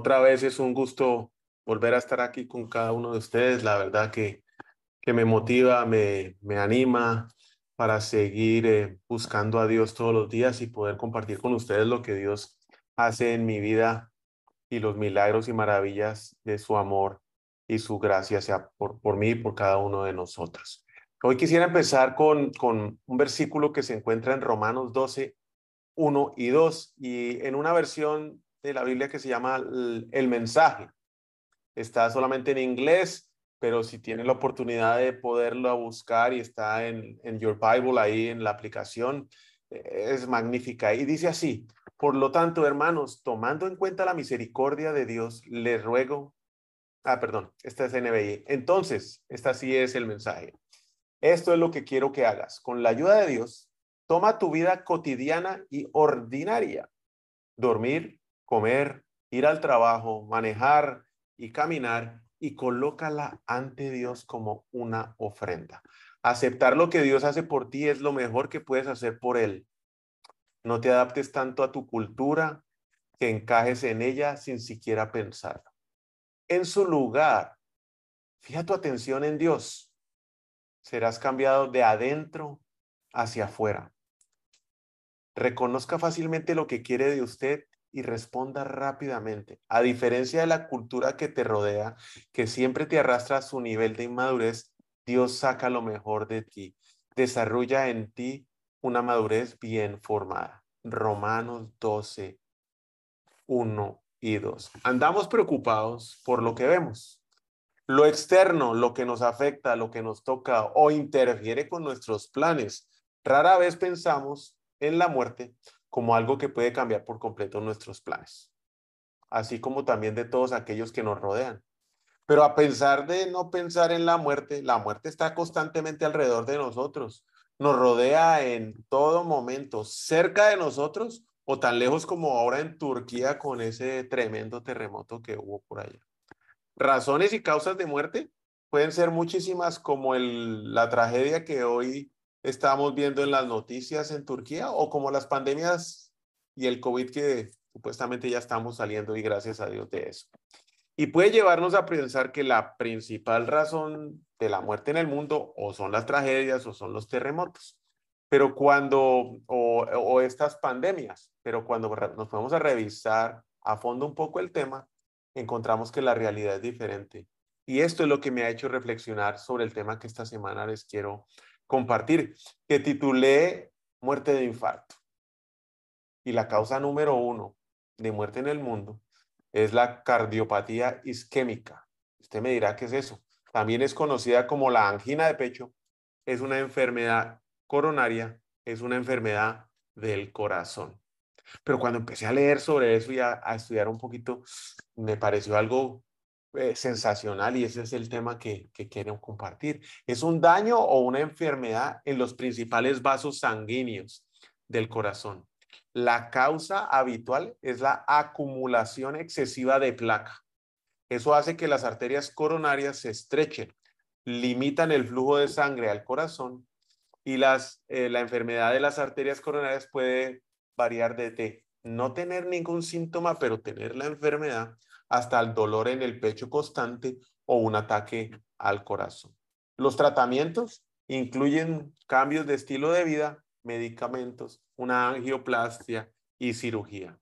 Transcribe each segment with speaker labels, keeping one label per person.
Speaker 1: Otra vez es un gusto volver a estar aquí con cada uno de ustedes. La verdad que, que me motiva, me, me anima para seguir eh, buscando a Dios todos los días y poder compartir con ustedes lo que Dios hace en mi vida y los milagros y maravillas de su amor y su gracia sea por, por mí y por cada uno de nosotros. Hoy quisiera empezar con, con un versículo que se encuentra en Romanos 12, 1 y 2 y en una versión de la Biblia que se llama el, mensaje. Está solamente en inglés, pero si tiene la oportunidad de poderlo buscar y está en, en Your Bible ahí en la aplicación, eh, es magnífica. Y dice así, por lo tanto, hermanos, tomando en cuenta la misericordia de Dios, les ruego, ah, perdón, esta es NBI. Entonces, esta sí es el mensaje. Esto es lo que quiero que hagas. Con la ayuda de Dios, toma tu vida cotidiana y ordinaria. Dormir, comer, ir al trabajo, manejar y caminar y colócala ante Dios como una ofrenda. Aceptar lo que Dios hace por ti es lo mejor que puedes hacer por Él. No te adaptes tanto a tu cultura que encajes en ella sin siquiera pensarlo. En su lugar, fija tu atención en Dios. Serás cambiado de adentro hacia afuera. Reconozca fácilmente lo que quiere de usted y responda rápidamente. A diferencia de la cultura que te rodea, que siempre te arrastra a su nivel de inmadurez, Dios saca lo mejor de ti. Desarrolla en ti una madurez bien formada. Romanos 12, 1 y 2. Andamos preocupados por lo que vemos. Lo externo, lo que nos afecta, lo que nos toca o interfiere con nuestros planes. Rara vez pensamos en la muerte como algo que puede cambiar por completo nuestros planes, así como también de todos aquellos que nos rodean. Pero a pesar de no pensar en la muerte, la muerte está constantemente alrededor de nosotros, nos rodea en todo momento, cerca de nosotros o tan lejos como ahora en Turquía con ese tremendo terremoto que hubo por allá. Razones y causas de muerte pueden ser muchísimas como el, la tragedia que hoy estamos viendo en las noticias en Turquía o como las pandemias y el COVID que supuestamente ya estamos saliendo y gracias a Dios de eso. Y puede llevarnos a pensar que la principal razón de la muerte en el mundo o son las tragedias o son los terremotos. Pero cuando, o, estas pandemias, pero cuando nos vamos a revisar a fondo un poco el tema, encontramos que la realidad es diferente. Y esto es lo que me ha hecho reflexionar sobre el tema que esta semana les quiero compartir, que titulé Muerte de infarto. Y la causa número uno de muerte en el mundo es la cardiopatía isquémica. Usted me dirá qué es eso. También es conocida como la angina de pecho. Es una enfermedad coronaria, es una enfermedad del corazón. Pero cuando empecé a leer sobre eso y a, a estudiar un poquito, me pareció algo eh, sensacional y ese es el tema que, que quiero compartir. Es un daño o una enfermedad en los principales vasos sanguíneos del corazón. La causa habitual es la acumulación excesiva de placa. Eso hace que las arterias coronarias se estrechen, limitan el flujo de sangre al corazón y las, eh, la enfermedad de las arterias coronarias puede variar desde no tener ningún síntoma, pero tener la enfermedad, hasta el dolor en el pecho constante o un ataque al corazón. Los tratamientos incluyen cambios de estilo de vida, medicamentos, una angioplastia y cirugía.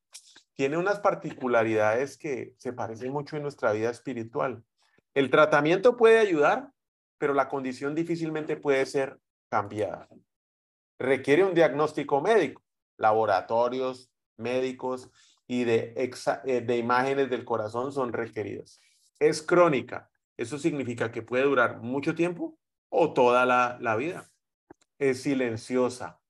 Speaker 1: Tiene unas particularidades que se parecen mucho en nuestra vida espiritual. El tratamiento puede ayudar, pero la condición difícilmente puede ser cambiada. Requiere un diagnóstico médico, laboratorios, médicos y de, eh, de imágenes del corazón son requeridas. Es crónica. Eso significa que puede durar mucho tiempo o toda la, la vida. Es silenciosa.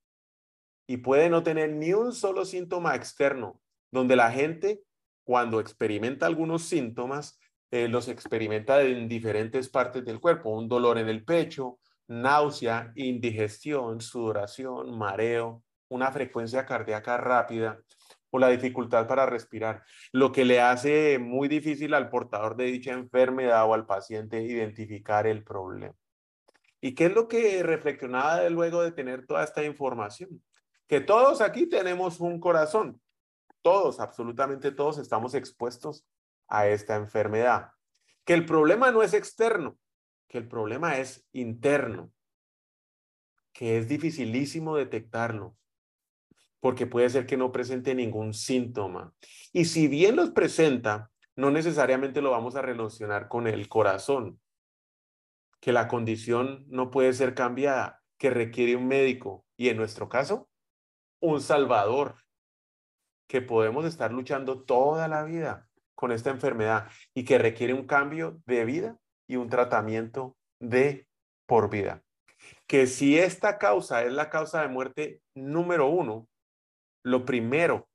Speaker 1: y puede no tener ni un solo síntoma externo, donde la gente cuando experimenta algunos síntomas, eh, los experimenta en diferentes partes del cuerpo, un dolor en el pecho, náusea, indigestión, sudoración, mareo, una frecuencia cardíaca rápida o la dificultad para respirar, lo que le hace muy difícil al portador de dicha enfermedad o al paciente identificar el problema. ¿Y qué es lo que reflexionaba luego de tener toda esta información? Que todos aquí tenemos un corazón, todos, absolutamente todos estamos expuestos a esta enfermedad. Que el problema no es externo, que el problema es interno, que es dificilísimo detectarlo, porque puede ser que no presente ningún síntoma. Y si bien los presenta, no necesariamente lo vamos a relacionar con el corazón, que la condición no puede ser cambiada, que requiere un médico y en nuestro caso, un salvador que podemos estar luchando toda la vida con esta enfermedad y que requiere un cambio de vida y un tratamiento de por vida. Que si esta causa es la causa de muerte número uno, lo primero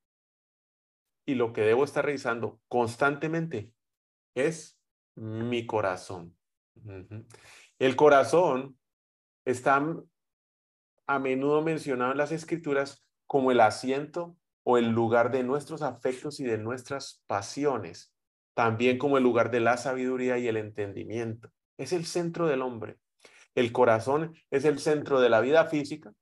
Speaker 1: y lo que debo estar revisando constantemente es mi corazón. El corazón está a menudo mencionado en las escrituras como el asiento o el lugar de nuestros afectos y de nuestras pasiones, también como el lugar de la sabiduría y el entendimiento. Es el centro del hombre. El corazón es el centro de la vida física,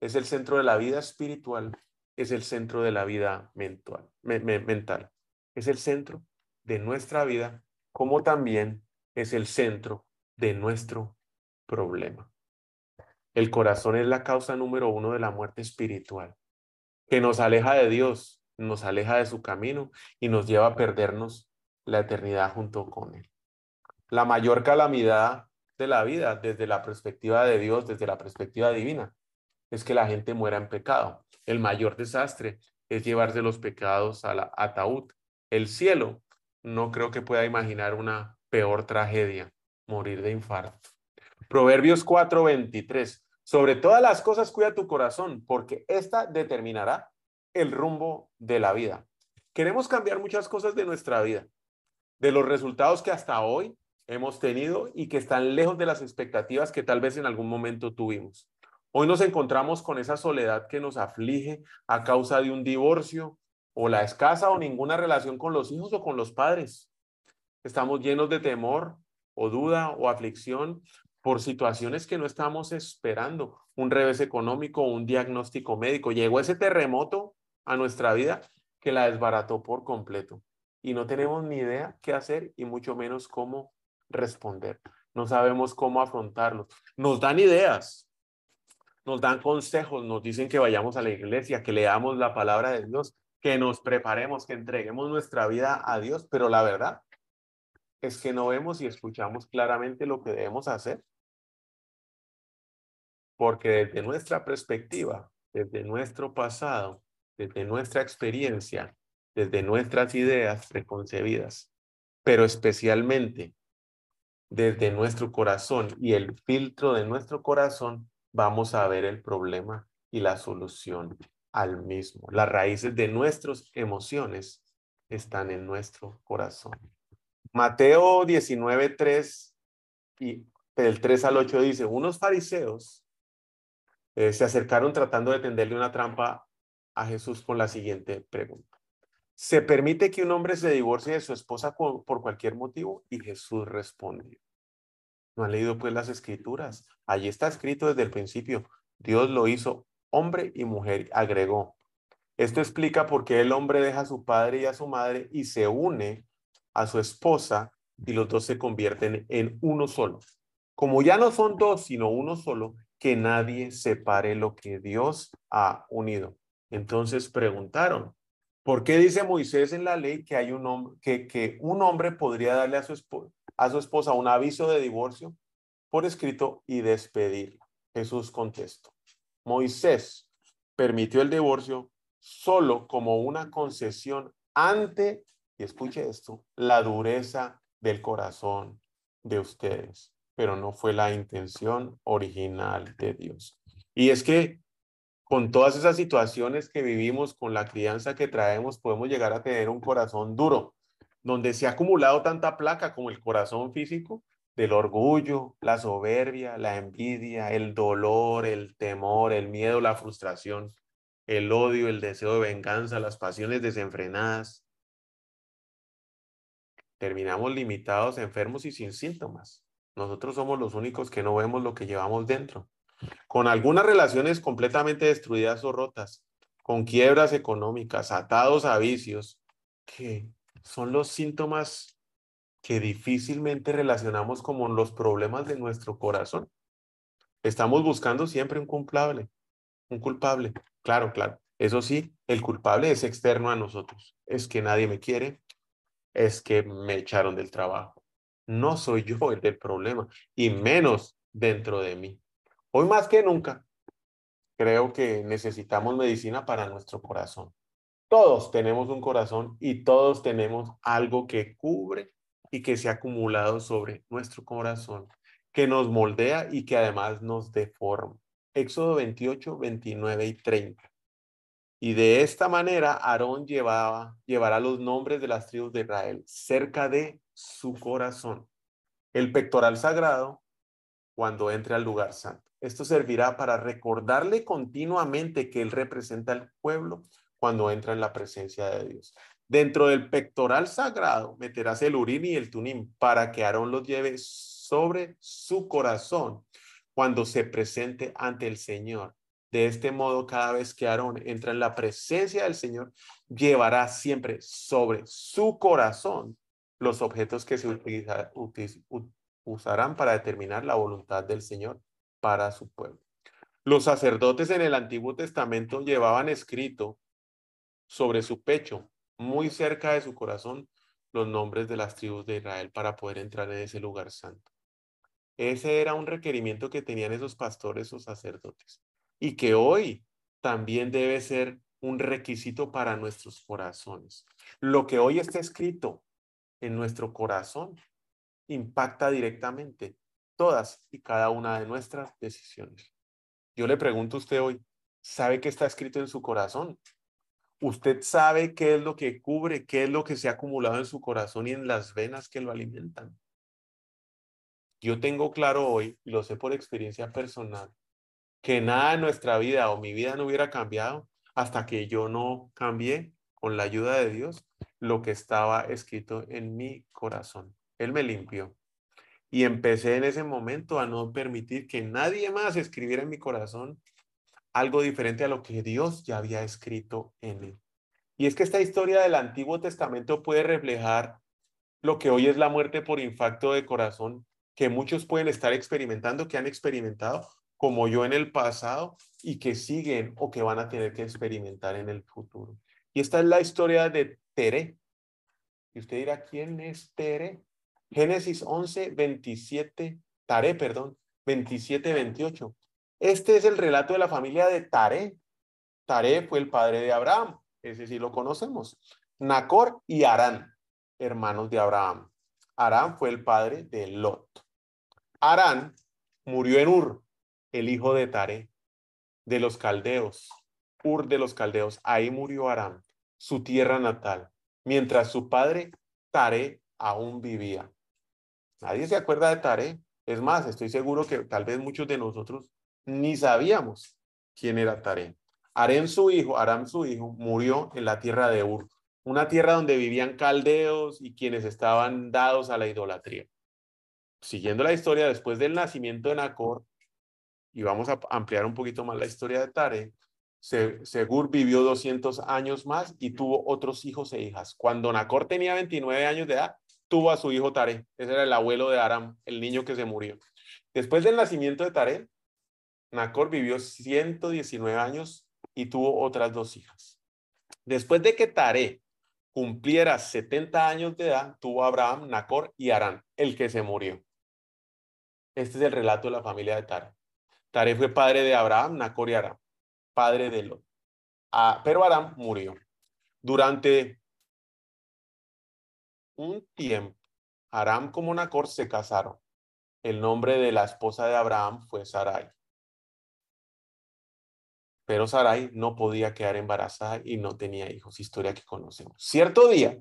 Speaker 1: es el centro de la vida espiritual, es el centro de la vida mental. mental. Es el centro de nuestra vida, como también es el centro de nuestro problema. El corazón es la causa número uno de la muerte espiritual que nos aleja de Dios, nos aleja de su camino y nos lleva a perdernos la eternidad junto con Él. La mayor calamidad de la vida desde la perspectiva de Dios, desde la perspectiva divina, es que la gente muera en pecado. El mayor desastre es llevarse los pecados al ataúd. El cielo no creo que pueda imaginar una peor tragedia, morir de infarto. Proverbios 4:23. Sobre todas las cosas cuida tu corazón, porque esta determinará el rumbo de la vida. Queremos cambiar muchas cosas de nuestra vida, de los resultados que hasta hoy hemos tenido y que están lejos de las expectativas que tal vez en algún momento tuvimos. Hoy nos encontramos con esa soledad que nos aflige a causa de un divorcio o la escasa o ninguna relación con los hijos o con los padres. Estamos llenos de temor o duda o aflicción por situaciones que no estamos esperando, un revés económico, un diagnóstico médico. Llegó ese terremoto a nuestra vida que la desbarató por completo y no tenemos ni idea qué hacer y mucho menos cómo responder. No sabemos cómo afrontarlo. Nos dan ideas, nos dan consejos, nos dicen que vayamos a la iglesia, que leamos la palabra de Dios, que nos preparemos, que entreguemos nuestra vida a Dios, pero la verdad es que no vemos y escuchamos claramente lo que debemos hacer. Porque desde nuestra perspectiva, desde nuestro pasado, desde nuestra experiencia, desde nuestras ideas preconcebidas, pero especialmente desde nuestro corazón y el filtro de nuestro corazón, vamos a ver el problema y la solución al mismo. Las raíces de nuestras emociones están en nuestro corazón. Mateo 19, 3 y del 3 al 8 dice, unos fariseos eh, se acercaron tratando de tenderle una trampa a Jesús con la siguiente pregunta. ¿Se permite que un hombre se divorcie de su esposa por cualquier motivo? Y Jesús respondió. ¿No han leído pues las escrituras? Allí está escrito desde el principio. Dios lo hizo hombre y mujer, agregó. Esto explica por qué el hombre deja a su padre y a su madre y se une a su esposa y los dos se convierten en uno solo. Como ya no son dos, sino uno solo, que nadie separe lo que Dios ha unido. Entonces preguntaron, ¿por qué dice Moisés en la ley que, hay un hombre, que, que un hombre podría darle a su, esposa, a su esposa un aviso de divorcio por escrito y despedirla? Jesús contestó, Moisés permitió el divorcio solo como una concesión ante, y escuche esto, la dureza del corazón de ustedes, pero no fue la intención original de Dios. Y es que con todas esas situaciones que vivimos, con la crianza que traemos, podemos llegar a tener un corazón duro, donde se ha acumulado tanta placa como el corazón físico del orgullo, la soberbia, la envidia, el dolor, el temor, el miedo, la frustración, el odio, el deseo de venganza, las pasiones desenfrenadas. Terminamos limitados, enfermos y sin síntomas. Nosotros somos los únicos que no vemos lo que llevamos dentro. Con algunas relaciones completamente destruidas o rotas, con quiebras económicas, atados a vicios, que son los síntomas que difícilmente relacionamos como los problemas de nuestro corazón. Estamos buscando siempre un culpable, un culpable. Claro, claro. Eso sí, el culpable es externo a nosotros. Es que nadie me quiere, es que me echaron del trabajo. No soy yo el del problema, y menos dentro de mí. Hoy más que nunca, creo que necesitamos medicina para nuestro corazón. Todos tenemos un corazón y todos tenemos algo que cubre y que se ha acumulado sobre nuestro corazón, que nos moldea y que además nos deforma. Éxodo 28, 29 y 30. Y de esta manera Aarón llevaba, llevará los nombres de las tribus de Israel cerca de su corazón, el pectoral sagrado, cuando entre al lugar santo. Esto servirá para recordarle continuamente que él representa al pueblo cuando entra en la presencia de Dios. Dentro del pectoral sagrado meterás el urín y el tunim para que Aarón los lleve sobre su corazón cuando se presente ante el Señor. De este modo, cada vez que Aarón entra en la presencia del Señor, llevará siempre sobre su corazón los objetos que se usarán para determinar la voluntad del Señor para su pueblo. Los sacerdotes en el Antiguo Testamento llevaban escrito sobre su pecho muy cerca de su corazón los nombres de las tribus de Israel para poder entrar en ese lugar santo. Ese era un requerimiento que tenían esos pastores o sacerdotes y que hoy también debe ser un requisito para nuestros corazones. Lo que hoy está escrito en nuestro corazón impacta directamente todas y cada una de nuestras decisiones. Yo le pregunto a usted hoy, ¿sabe qué está escrito en su corazón? Usted sabe qué es lo que cubre, qué es lo que se ha acumulado en su corazón y en las venas que lo alimentan. Yo tengo claro hoy, y lo sé por experiencia personal, que nada en nuestra vida o mi vida no hubiera cambiado hasta que yo no cambié con la ayuda de Dios lo que estaba escrito en mi corazón. Él me limpió. Y empecé en ese momento a no permitir que nadie más escribiera en mi corazón algo diferente a lo que Dios ya había escrito en él. Y es que esta historia del Antiguo Testamento puede reflejar lo que hoy es la muerte por infarto de corazón, que muchos pueden estar experimentando, que han experimentado, como yo en el pasado, y que siguen o que van a tener que experimentar en el futuro. Y esta es la historia de Tere. Y usted dirá, ¿quién es Tere? Génesis 11, 27, Tare, perdón, 27, 28. Este es el relato de la familia de Tare. Tare fue el padre de Abraham, ese sí lo conocemos. Nacor y Arán, hermanos de Abraham. Arán fue el padre de Lot. Arán murió en Ur, el hijo de Tare, de los caldeos. Ur de los caldeos, ahí murió Arán, su tierra natal, mientras su padre Tare aún vivía. Nadie se acuerda de Tare. Es más, estoy seguro que tal vez muchos de nosotros ni sabíamos quién era Taré. Arén su hijo, Aram su hijo, murió en la tierra de Ur, una tierra donde vivían caldeos y quienes estaban dados a la idolatría. Siguiendo la historia, después del nacimiento de Nacor, y vamos a ampliar un poquito más la historia de Tare, Segur vivió 200 años más y tuvo otros hijos e hijas. Cuando Nacor tenía 29 años de edad, tuvo a su hijo Tare. Ese era el abuelo de Aram, el niño que se murió. Después del nacimiento de Tare, Nacor vivió 119 años y tuvo otras dos hijas. Después de que Tare cumpliera 70 años de edad, tuvo Abraham, Nacor y Arán, el que se murió. Este es el relato de la familia de Tare. Tare fue padre de Abraham, Nacor y Arán, padre de Lot. Ah, pero Aram murió. Durante un tiempo, Aram como Nacor se casaron. El nombre de la esposa de Abraham fue Sarai. Pero Sarai no podía quedar embarazada y no tenía hijos, historia que conocemos. Cierto día,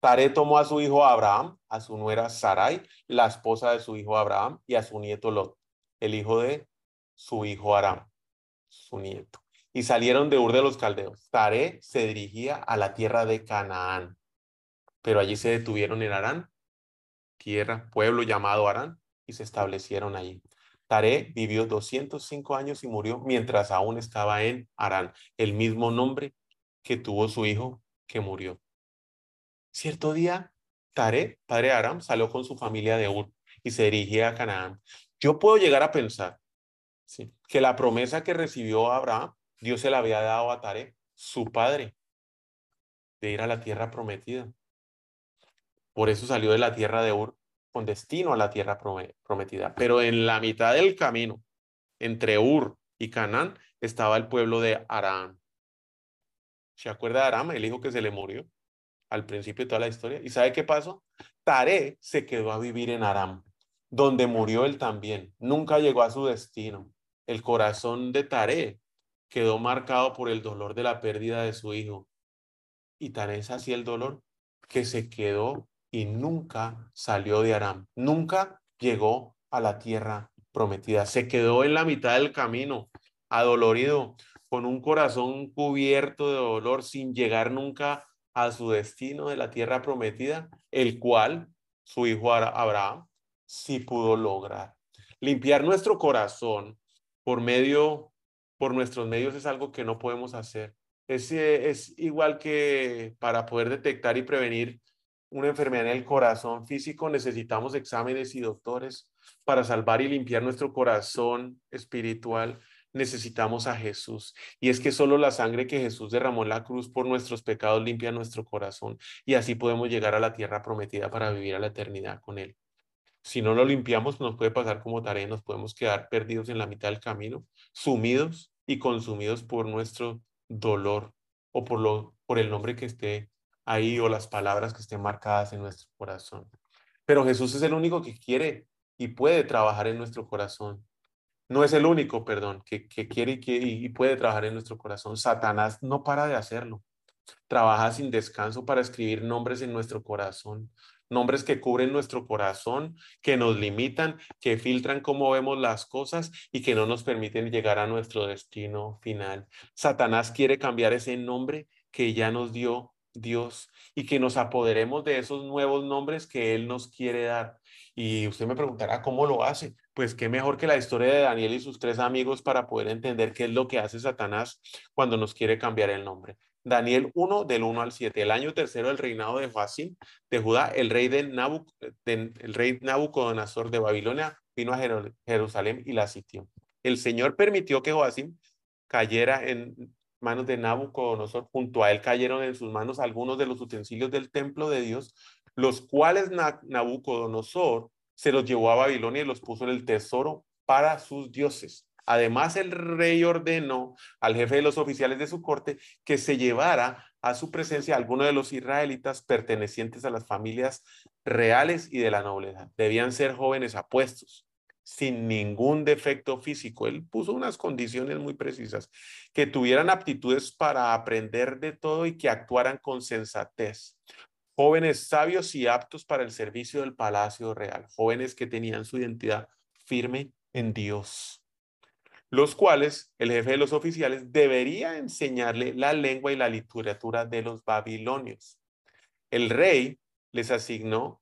Speaker 1: Tare tomó a su hijo Abraham, a su nuera Sarai, la esposa de su hijo Abraham, y a su nieto Lot, el hijo de su hijo Aram, su nieto. Y salieron de Ur de los Caldeos. Tare se dirigía a la tierra de Canaán, pero allí se detuvieron en Arán, tierra, pueblo llamado Arán, y se establecieron allí. Tare vivió 205 años y murió mientras aún estaba en Arán, el mismo nombre que tuvo su hijo que murió. Cierto día, Tare, padre de Aram, salió con su familia de Ur y se dirigía a Canaán. Yo puedo llegar a pensar que la promesa que recibió Abraham, Dios se la había dado a Tare, su padre, de ir a la tierra prometida. Por eso salió de la tierra de Ur con destino a la tierra prometida. Pero en la mitad del camino, entre Ur y Canaán, estaba el pueblo de Aram. ¿Se acuerda de Aram, el hijo que se le murió al principio de toda la historia? ¿Y sabe qué pasó? Tare se quedó a vivir en Aram, donde murió él también. Nunca llegó a su destino. El corazón de Tare quedó marcado por el dolor de la pérdida de su hijo. Y Tare es así el dolor que se quedó y nunca salió de Aram, nunca llegó a la tierra prometida, se quedó en la mitad del camino, adolorido, con un corazón cubierto de dolor, sin llegar nunca a su destino de la tierra prometida, el cual su hijo Abraham sí pudo lograr. Limpiar nuestro corazón por medio, por nuestros medios es algo que no podemos hacer. Es, eh, es igual que para poder detectar y prevenir una enfermedad en el corazón físico, necesitamos exámenes y doctores. Para salvar y limpiar nuestro corazón espiritual, necesitamos a Jesús. Y es que solo la sangre que Jesús derramó en la cruz por nuestros pecados limpia nuestro corazón. Y así podemos llegar a la tierra prometida para vivir a la eternidad con Él. Si no lo limpiamos, nos puede pasar como tarea, nos podemos quedar perdidos en la mitad del camino, sumidos y consumidos por nuestro dolor o por, lo, por el nombre que esté ahí o las palabras que estén marcadas en nuestro corazón. Pero Jesús es el único que quiere y puede trabajar en nuestro corazón. No es el único, perdón, que, quiere y, que, y puede trabajar en nuestro corazón. Satanás no para de hacerlo. Trabaja sin descanso para escribir nombres en nuestro corazón, nombres que cubren nuestro corazón, que nos limitan, que filtran cómo vemos las cosas y que no nos permiten llegar a nuestro destino final. Satanás quiere cambiar ese nombre que ya nos dio Dios y que nos apoderemos de esos nuevos nombres que Él nos quiere dar. Y usted me preguntará, ¿cómo lo hace? Pues qué mejor que la historia de Daniel y sus tres amigos para poder entender qué es lo que hace Satanás cuando nos quiere cambiar el nombre. Daniel 1 del 1 al 7, el año tercero del reinado de Joacim de Judá, el rey, de Nabuc, el rey Nabucodonosor de Babilonia vino a Jerusalén y la sitió. El Señor permitió que Joacim cayera en manos de Nabucodonosor, junto a él cayeron en sus manos algunos de los utensilios del templo de Dios, los cuales Nabucodonosor se los llevó a Babilonia y los puso en el tesoro para sus dioses. Además, el rey ordenó al jefe de los oficiales de su corte que se llevara a su presencia alguno de los israelitas pertenecientes a las familias reales y de la nobleza. Debían ser jóvenes apuestos, sin ningún defecto físico. Él puso unas condiciones muy precisas, que tuvieran aptitudes para aprender de todo y que actuaran con sensatez. Jóvenes sabios y aptos para el servicio del palacio real, jóvenes que tenían su identidad firme en Dios, los cuales el jefe de los oficiales debería enseñarle la lengua y la literatura de los babilonios. El rey les asignó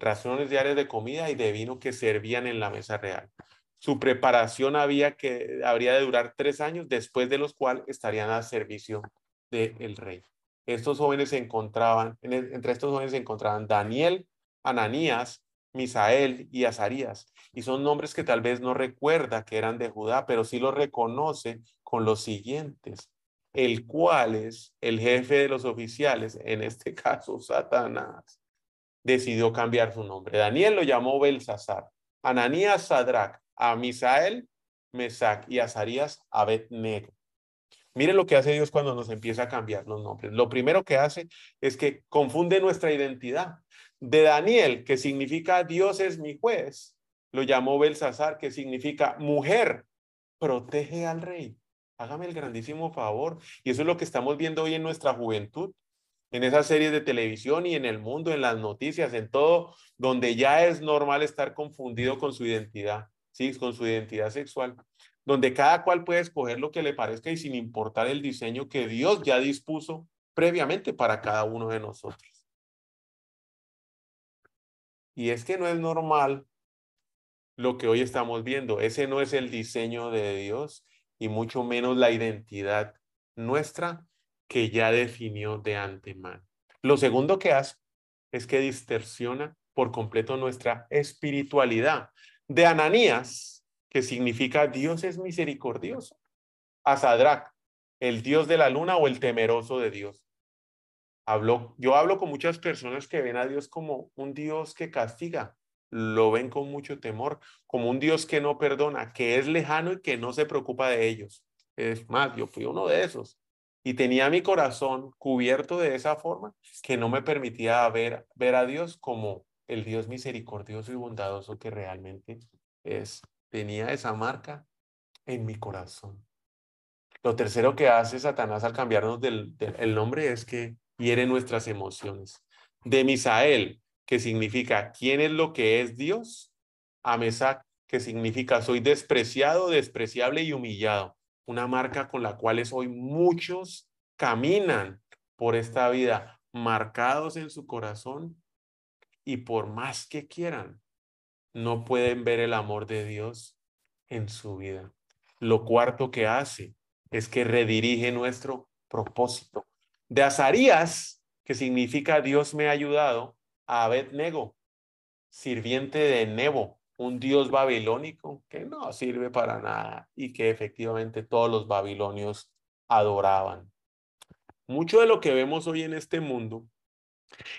Speaker 1: raciones diarias de comida y de vino que servían en la mesa real. Su preparación había que, habría de durar tres años, después de los cuales estarían a servicio del rey. Estos jóvenes se encontraban, entre estos jóvenes se encontraban Daniel, Ananías, Misael y Azarías. Y son nombres que tal vez no recuerda que eran de Judá, pero sí los reconoce con los siguientes, el cual es el jefe de los oficiales, en este caso Satanás decidió cambiar su nombre. Daniel lo llamó Belsasar, Ananías Sadrach, a Misael, Mesac y Azarías Abednego. Miren lo que hace Dios cuando nos empieza a cambiar los nombres. Lo primero que hace es que confunde nuestra identidad. De Daniel, que significa Dios es mi juez, lo llamó Belsasar, que significa mujer, protege al rey. Hágame el grandísimo favor. Y eso es lo que estamos viendo hoy en nuestra juventud, en esas series de televisión y en el mundo, en las noticias, en todo, donde ya es normal estar confundido con su identidad, ¿sí? Con su identidad sexual, donde cada cual puede escoger lo que le parezca y sin importar el diseño que Dios ya dispuso previamente para cada uno de nosotros. Y es que no es normal lo que hoy estamos viendo. Ese no es el diseño de Dios y mucho menos la identidad nuestra que ya definió de antemano. Lo segundo que hace es que distorsiona por completo nuestra espiritualidad. De Ananías, que significa Dios es misericordioso, a Sadrach, el Dios de la luna o el temeroso de Dios. Hablo, yo hablo con muchas personas que ven a Dios como un Dios que castiga, lo ven con mucho temor, como un Dios que no perdona, que es lejano y que no se preocupa de ellos. Es más, yo fui uno de esos y tenía mi corazón cubierto de esa forma que no me permitía ver, ver a Dios como el Dios misericordioso y bondadoso que realmente es. Tenía esa marca en mi corazón. Lo tercero que hace Satanás al cambiarnos del, el nombre es que hiere nuestras emociones. De Misael, que significa quién es lo que es Dios, a Mesac, que significa soy despreciado, despreciable y humillado. Una marca con la cual hoy muchos caminan por esta vida marcados en su corazón y por más que quieran, no pueden ver el amor de Dios en su vida. Lo cuarto que hace es que redirige nuestro propósito. De Azarías, que significa Dios me ha ayudado, a Abednego, sirviente de Nebo, un dios babilónico que no sirve para nada y que efectivamente todos los babilonios adoraban. Mucho de lo que vemos hoy en este mundo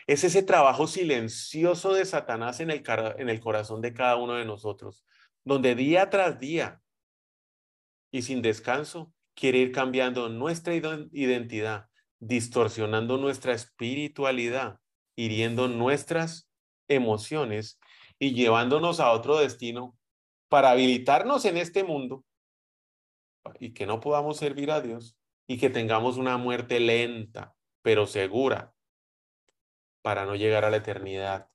Speaker 1: es ese trabajo silencioso de Satanás en el, en el corazón de cada uno de nosotros, donde día tras día y sin descanso quiere ir cambiando nuestra identidad, distorsionando nuestra espiritualidad hiriendo nuestras emociones y llevándonos a otro destino para habilitarnos en este mundo y que no podamos servir a Dios y que tengamos una muerte lenta, pero segura, para no llegar a la eternidad.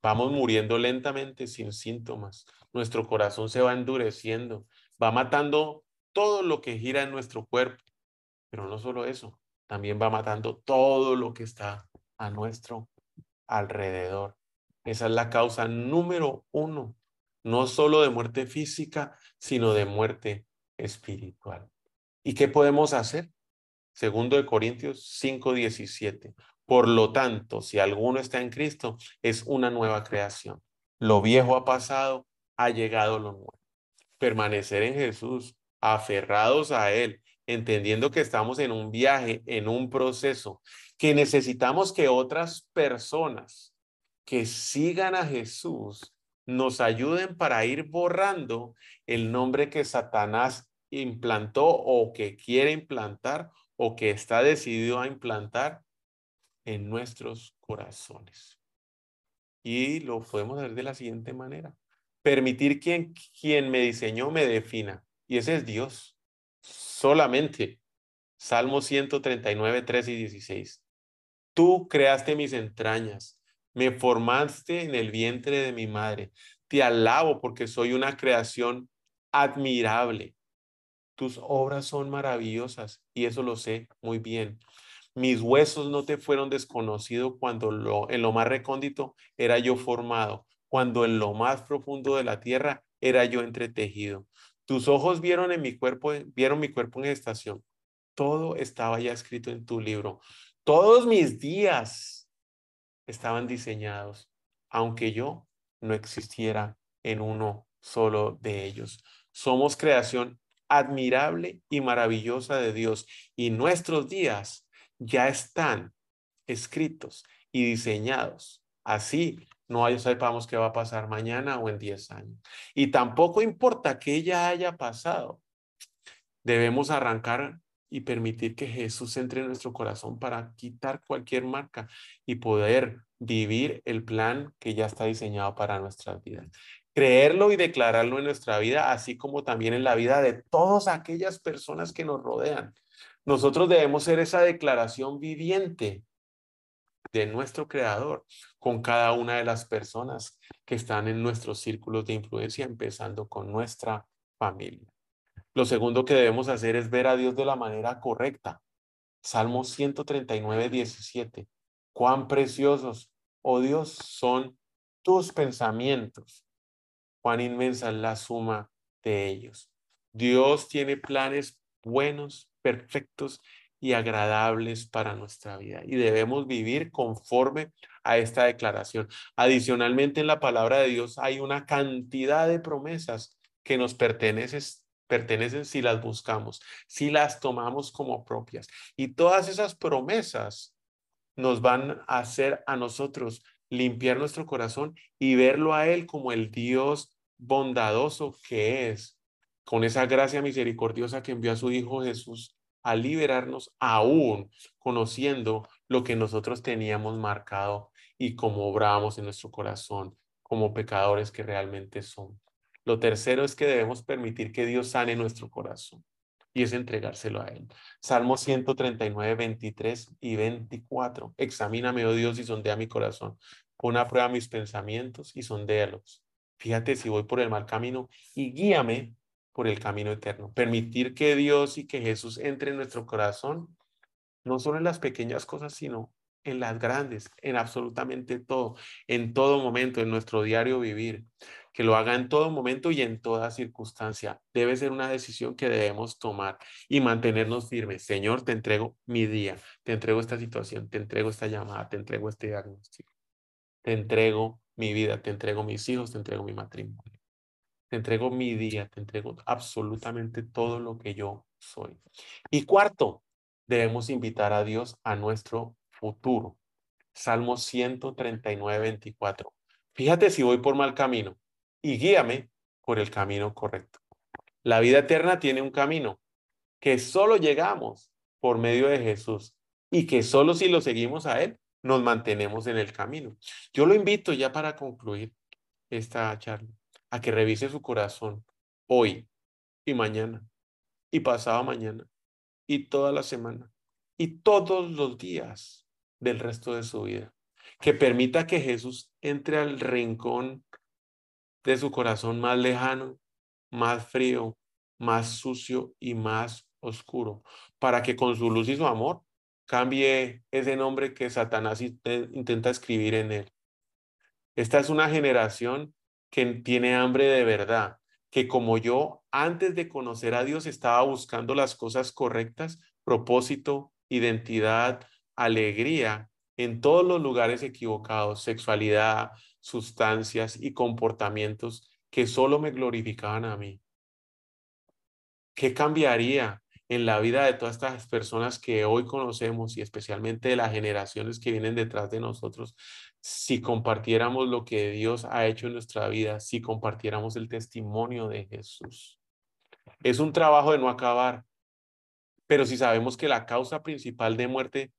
Speaker 1: Vamos muriendo lentamente sin síntomas. Nuestro corazón se va endureciendo, va matando todo lo que gira en nuestro cuerpo. Pero no solo eso, también va matando todo lo que está a nuestro alrededor. Esa es la causa número uno, no solo de muerte física, sino de muerte espiritual. ¿Y qué podemos hacer? Segundo de Corintios 5:17. Por lo tanto, si alguno está en Cristo, es una nueva creación. Lo viejo ha pasado, ha llegado lo nuevo. Permanecer en Jesús, aferrados a Él, entendiendo que estamos en un viaje, en un proceso, que necesitamos que otras personas que sigan a Jesús nos ayuden para ir borrando el nombre que Satanás implantó o que quiere implantar o que está decidido a implantar en nuestros corazones. Y lo podemos hacer de la siguiente manera. Permitir quien, quien me diseñó me defina. Y ese es Dios. Solamente. Salmo 139, 3 y 16. Tú creaste mis entrañas, me formaste en el vientre de mi madre. Te alabo porque soy una creación admirable. Tus obras son maravillosas y eso lo sé muy bien. Mis huesos no te fueron desconocidos cuando lo, en lo más recóndito era yo formado, cuando en lo más profundo de la tierra era yo entretejido. Tus ojos vieron en mi cuerpo, vieron mi cuerpo en estación. Todo estaba ya escrito en tu libro. Todos mis días estaban diseñados, aunque yo no existiera en uno solo de ellos. Somos creación admirable y maravillosa de Dios y nuestros días ya están escritos y diseñados. Así no sepamos qué va a pasar mañana o en 10 años. Y tampoco importa que ya haya pasado. Debemos arrancar y permitir que Jesús entre en nuestro corazón para quitar cualquier marca y poder vivir el plan que ya está diseñado para nuestras vidas. creerlo y declararlo en nuestra vida, así como también en la vida de todas aquellas personas que nos rodean. Nosotros debemos ser esa declaración viviente de nuestro creador con cada una de las personas que están en nuestros círculos de influencia, empezando con nuestra familia. Lo segundo que debemos hacer es ver a Dios de la manera correcta. Salmo 139, 17. Cuán preciosos, oh Dios, son tus pensamientos. Cuán inmensa es la suma de ellos. Dios tiene planes buenos, perfectos y agradables para nuestra vida y debemos vivir conforme a esta declaración. Adicionalmente en la palabra de Dios hay una cantidad de promesas que nos pertenecen, pertenecen si las buscamos, si las tomamos como propias. Y todas esas promesas nos van a hacer a nosotros limpiar nuestro corazón y verlo a Él como el Dios bondadoso que es, con esa gracia misericordiosa que envió a su Hijo Jesús a liberarnos aún conociendo lo que nosotros teníamos marcado y cómo obrábamos en nuestro corazón como pecadores que realmente somos. Lo tercero es que debemos permitir que Dios sane nuestro corazón y es entregárselo a Él. Salmo 139, 23 y 24. Examíname, oh Dios, y sondea mi corazón. Pon a prueba mis pensamientos y sondéalos. Fíjate si voy por el mal camino y guíame por el camino eterno. Permitir que Dios y que Jesús entre en nuestro corazón, no solo en las pequeñas cosas, sino en las grandes, en absolutamente todo, en todo momento, en nuestro diario vivir. Que lo haga en todo momento y en toda circunstancia. Debe ser una decisión que debemos tomar y mantenernos firmes. Señor, te entrego mi día, te entrego esta situación, te entrego esta llamada, te entrego este diagnóstico. Te entrego mi vida, te entrego mis hijos, te entrego mi matrimonio. Te entrego mi día, te entrego absolutamente todo lo que yo soy. Y cuarto, debemos invitar a Dios a nuestro futuro. Salmo 139, 24. Fíjate si voy por mal camino y guíame por el camino correcto. La vida eterna tiene un camino que solo llegamos por medio de Jesús y que solo si lo seguimos a Él nos mantenemos en el camino. Yo lo invito ya para concluir esta charla a que revise su corazón hoy y mañana y pasado mañana y toda la semana y todos los días del resto de su vida. Que permita que Jesús entre al rincón de su corazón más lejano, más frío, más sucio y más oscuro, para que con su luz y su amor cambie ese nombre que Satanás intenta escribir en él. Esta es una generación que tiene hambre de verdad, que como yo antes de conocer a Dios estaba buscando las cosas correctas, propósito, identidad, alegría en todos los lugares equivocados, sexualidad, sustancias y comportamientos que solo me glorificaban a mí. ¿Qué cambiaría en la vida de todas estas personas que hoy conocemos y especialmente de las generaciones que vienen detrás de nosotros, si compartiéramos lo que Dios ha hecho en nuestra vida, si compartiéramos el testimonio de Jesús. Es un trabajo de no acabar, pero si sabemos que la causa principal de muerte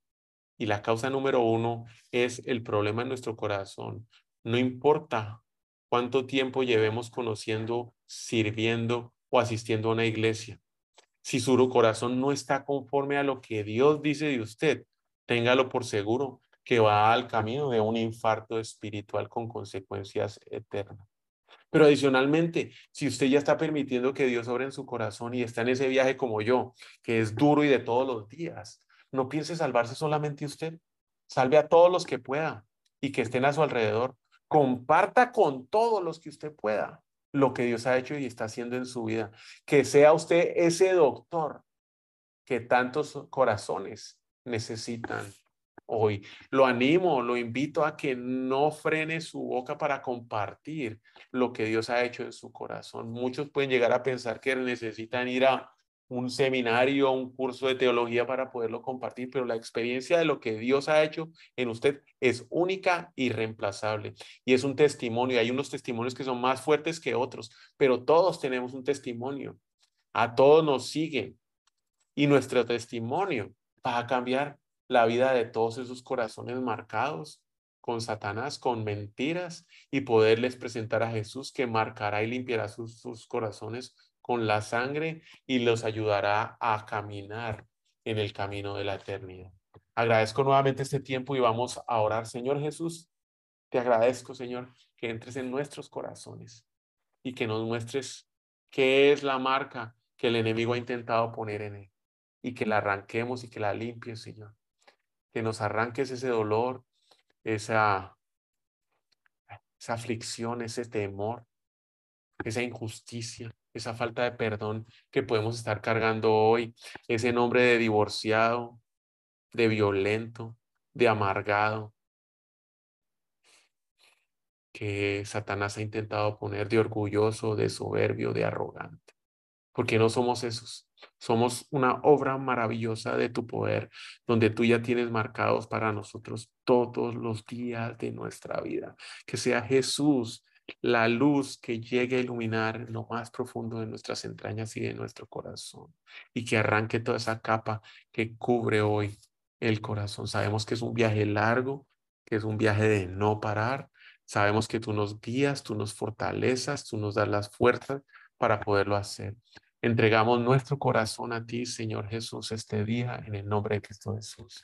Speaker 1: y la causa número uno es el problema en nuestro corazón, no importa cuánto tiempo llevemos conociendo, sirviendo o asistiendo a una iglesia si su corazón no está conforme a lo que Dios dice de usted, téngalo por seguro que va al camino de un infarto espiritual con consecuencias eternas. Pero adicionalmente, si usted ya está permitiendo que Dios obre en su corazón y está en ese viaje como yo, que es duro y de todos los días, no piense salvarse solamente usted. Salve a todos los que pueda y que estén a su alrededor. Comparta con todos los que usted pueda lo que Dios ha hecho y está haciendo en su vida. Que sea usted ese doctor que tantos corazones necesitan hoy. Lo animo, lo invito a que no frene su boca para compartir lo que Dios ha hecho en su corazón. Muchos pueden llegar a pensar que necesitan ir a un seminario, un curso de teología para poderlo compartir, pero la experiencia de lo que Dios ha hecho en usted es única y reemplazable. Y es un testimonio. Hay unos testimonios que son más fuertes que otros, pero todos tenemos un testimonio. A todos nos siguen. Y nuestro testimonio va a cambiar la vida de todos esos corazones marcados con Satanás, con mentiras y poderles presentar a Jesús que marcará y limpiará sus, sus corazones con la sangre y los ayudará a caminar en el camino de la eternidad. Agradezco nuevamente este tiempo y vamos a orar. Señor Jesús, te agradezco, Señor, que entres en nuestros corazones y que nos muestres qué es la marca que el enemigo ha intentado poner en él y que la arranquemos y que la limpies, Señor. Que nos arranques ese dolor, esa, esa aflicción, ese temor, esa injusticia, esa falta de perdón que podemos estar cargando hoy, ese nombre de divorciado, de violento, de amargado, que Satanás ha intentado poner de orgulloso, de soberbio, de arrogante. Porque no somos esos. Somos una obra maravillosa de tu poder, donde tú ya tienes marcados para nosotros todos los días de nuestra vida. Que sea Jesús la luz que llegue a iluminar lo más profundo de nuestras entrañas y de nuestro corazón y que arranque toda esa capa que cubre hoy el corazón. Sabemos que es un viaje largo, que es un viaje de no parar. Sabemos que tú nos guías, tú nos fortalezas, tú nos das las fuerzas para poderlo hacer. Entregamos nuestro corazón a ti, Señor Jesús, este día en el nombre de Cristo Jesús.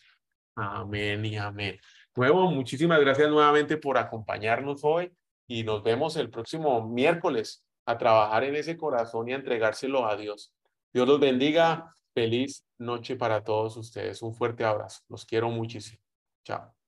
Speaker 1: Amén y amén. Nuevo, muchísimas gracias nuevamente por acompañarnos hoy y nos vemos el próximo miércoles a trabajar en ese corazón y a entregárselo a Dios. Dios los bendiga. Feliz noche para todos ustedes. Un fuerte abrazo. Los quiero muchísimo. Chao.